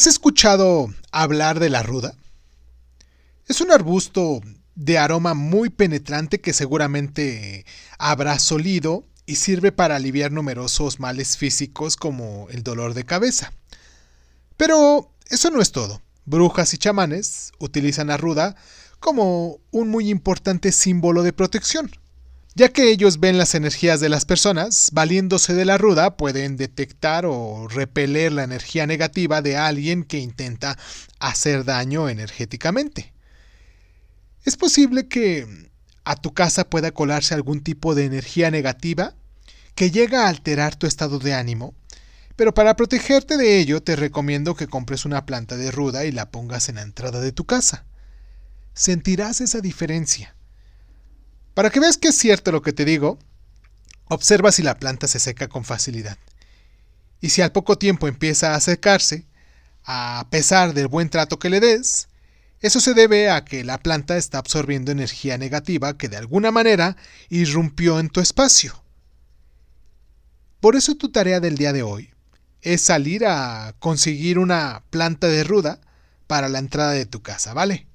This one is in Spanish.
¿Has escuchado hablar de la ruda? Es un arbusto de aroma muy penetrante que seguramente habrás olido y sirve para aliviar numerosos males físicos como el dolor de cabeza. Pero eso no es todo. Brujas y chamanes utilizan a ruda como un muy importante símbolo de protección ya que ellos ven las energías de las personas, valiéndose de la ruda pueden detectar o repeler la energía negativa de alguien que intenta hacer daño energéticamente. Es posible que a tu casa pueda colarse algún tipo de energía negativa que llega a alterar tu estado de ánimo, pero para protegerte de ello te recomiendo que compres una planta de ruda y la pongas en la entrada de tu casa. Sentirás esa diferencia para que veas que es cierto lo que te digo, observa si la planta se seca con facilidad. Y si al poco tiempo empieza a secarse, a pesar del buen trato que le des, eso se debe a que la planta está absorbiendo energía negativa que de alguna manera irrumpió en tu espacio. Por eso tu tarea del día de hoy es salir a conseguir una planta de ruda para la entrada de tu casa, ¿vale?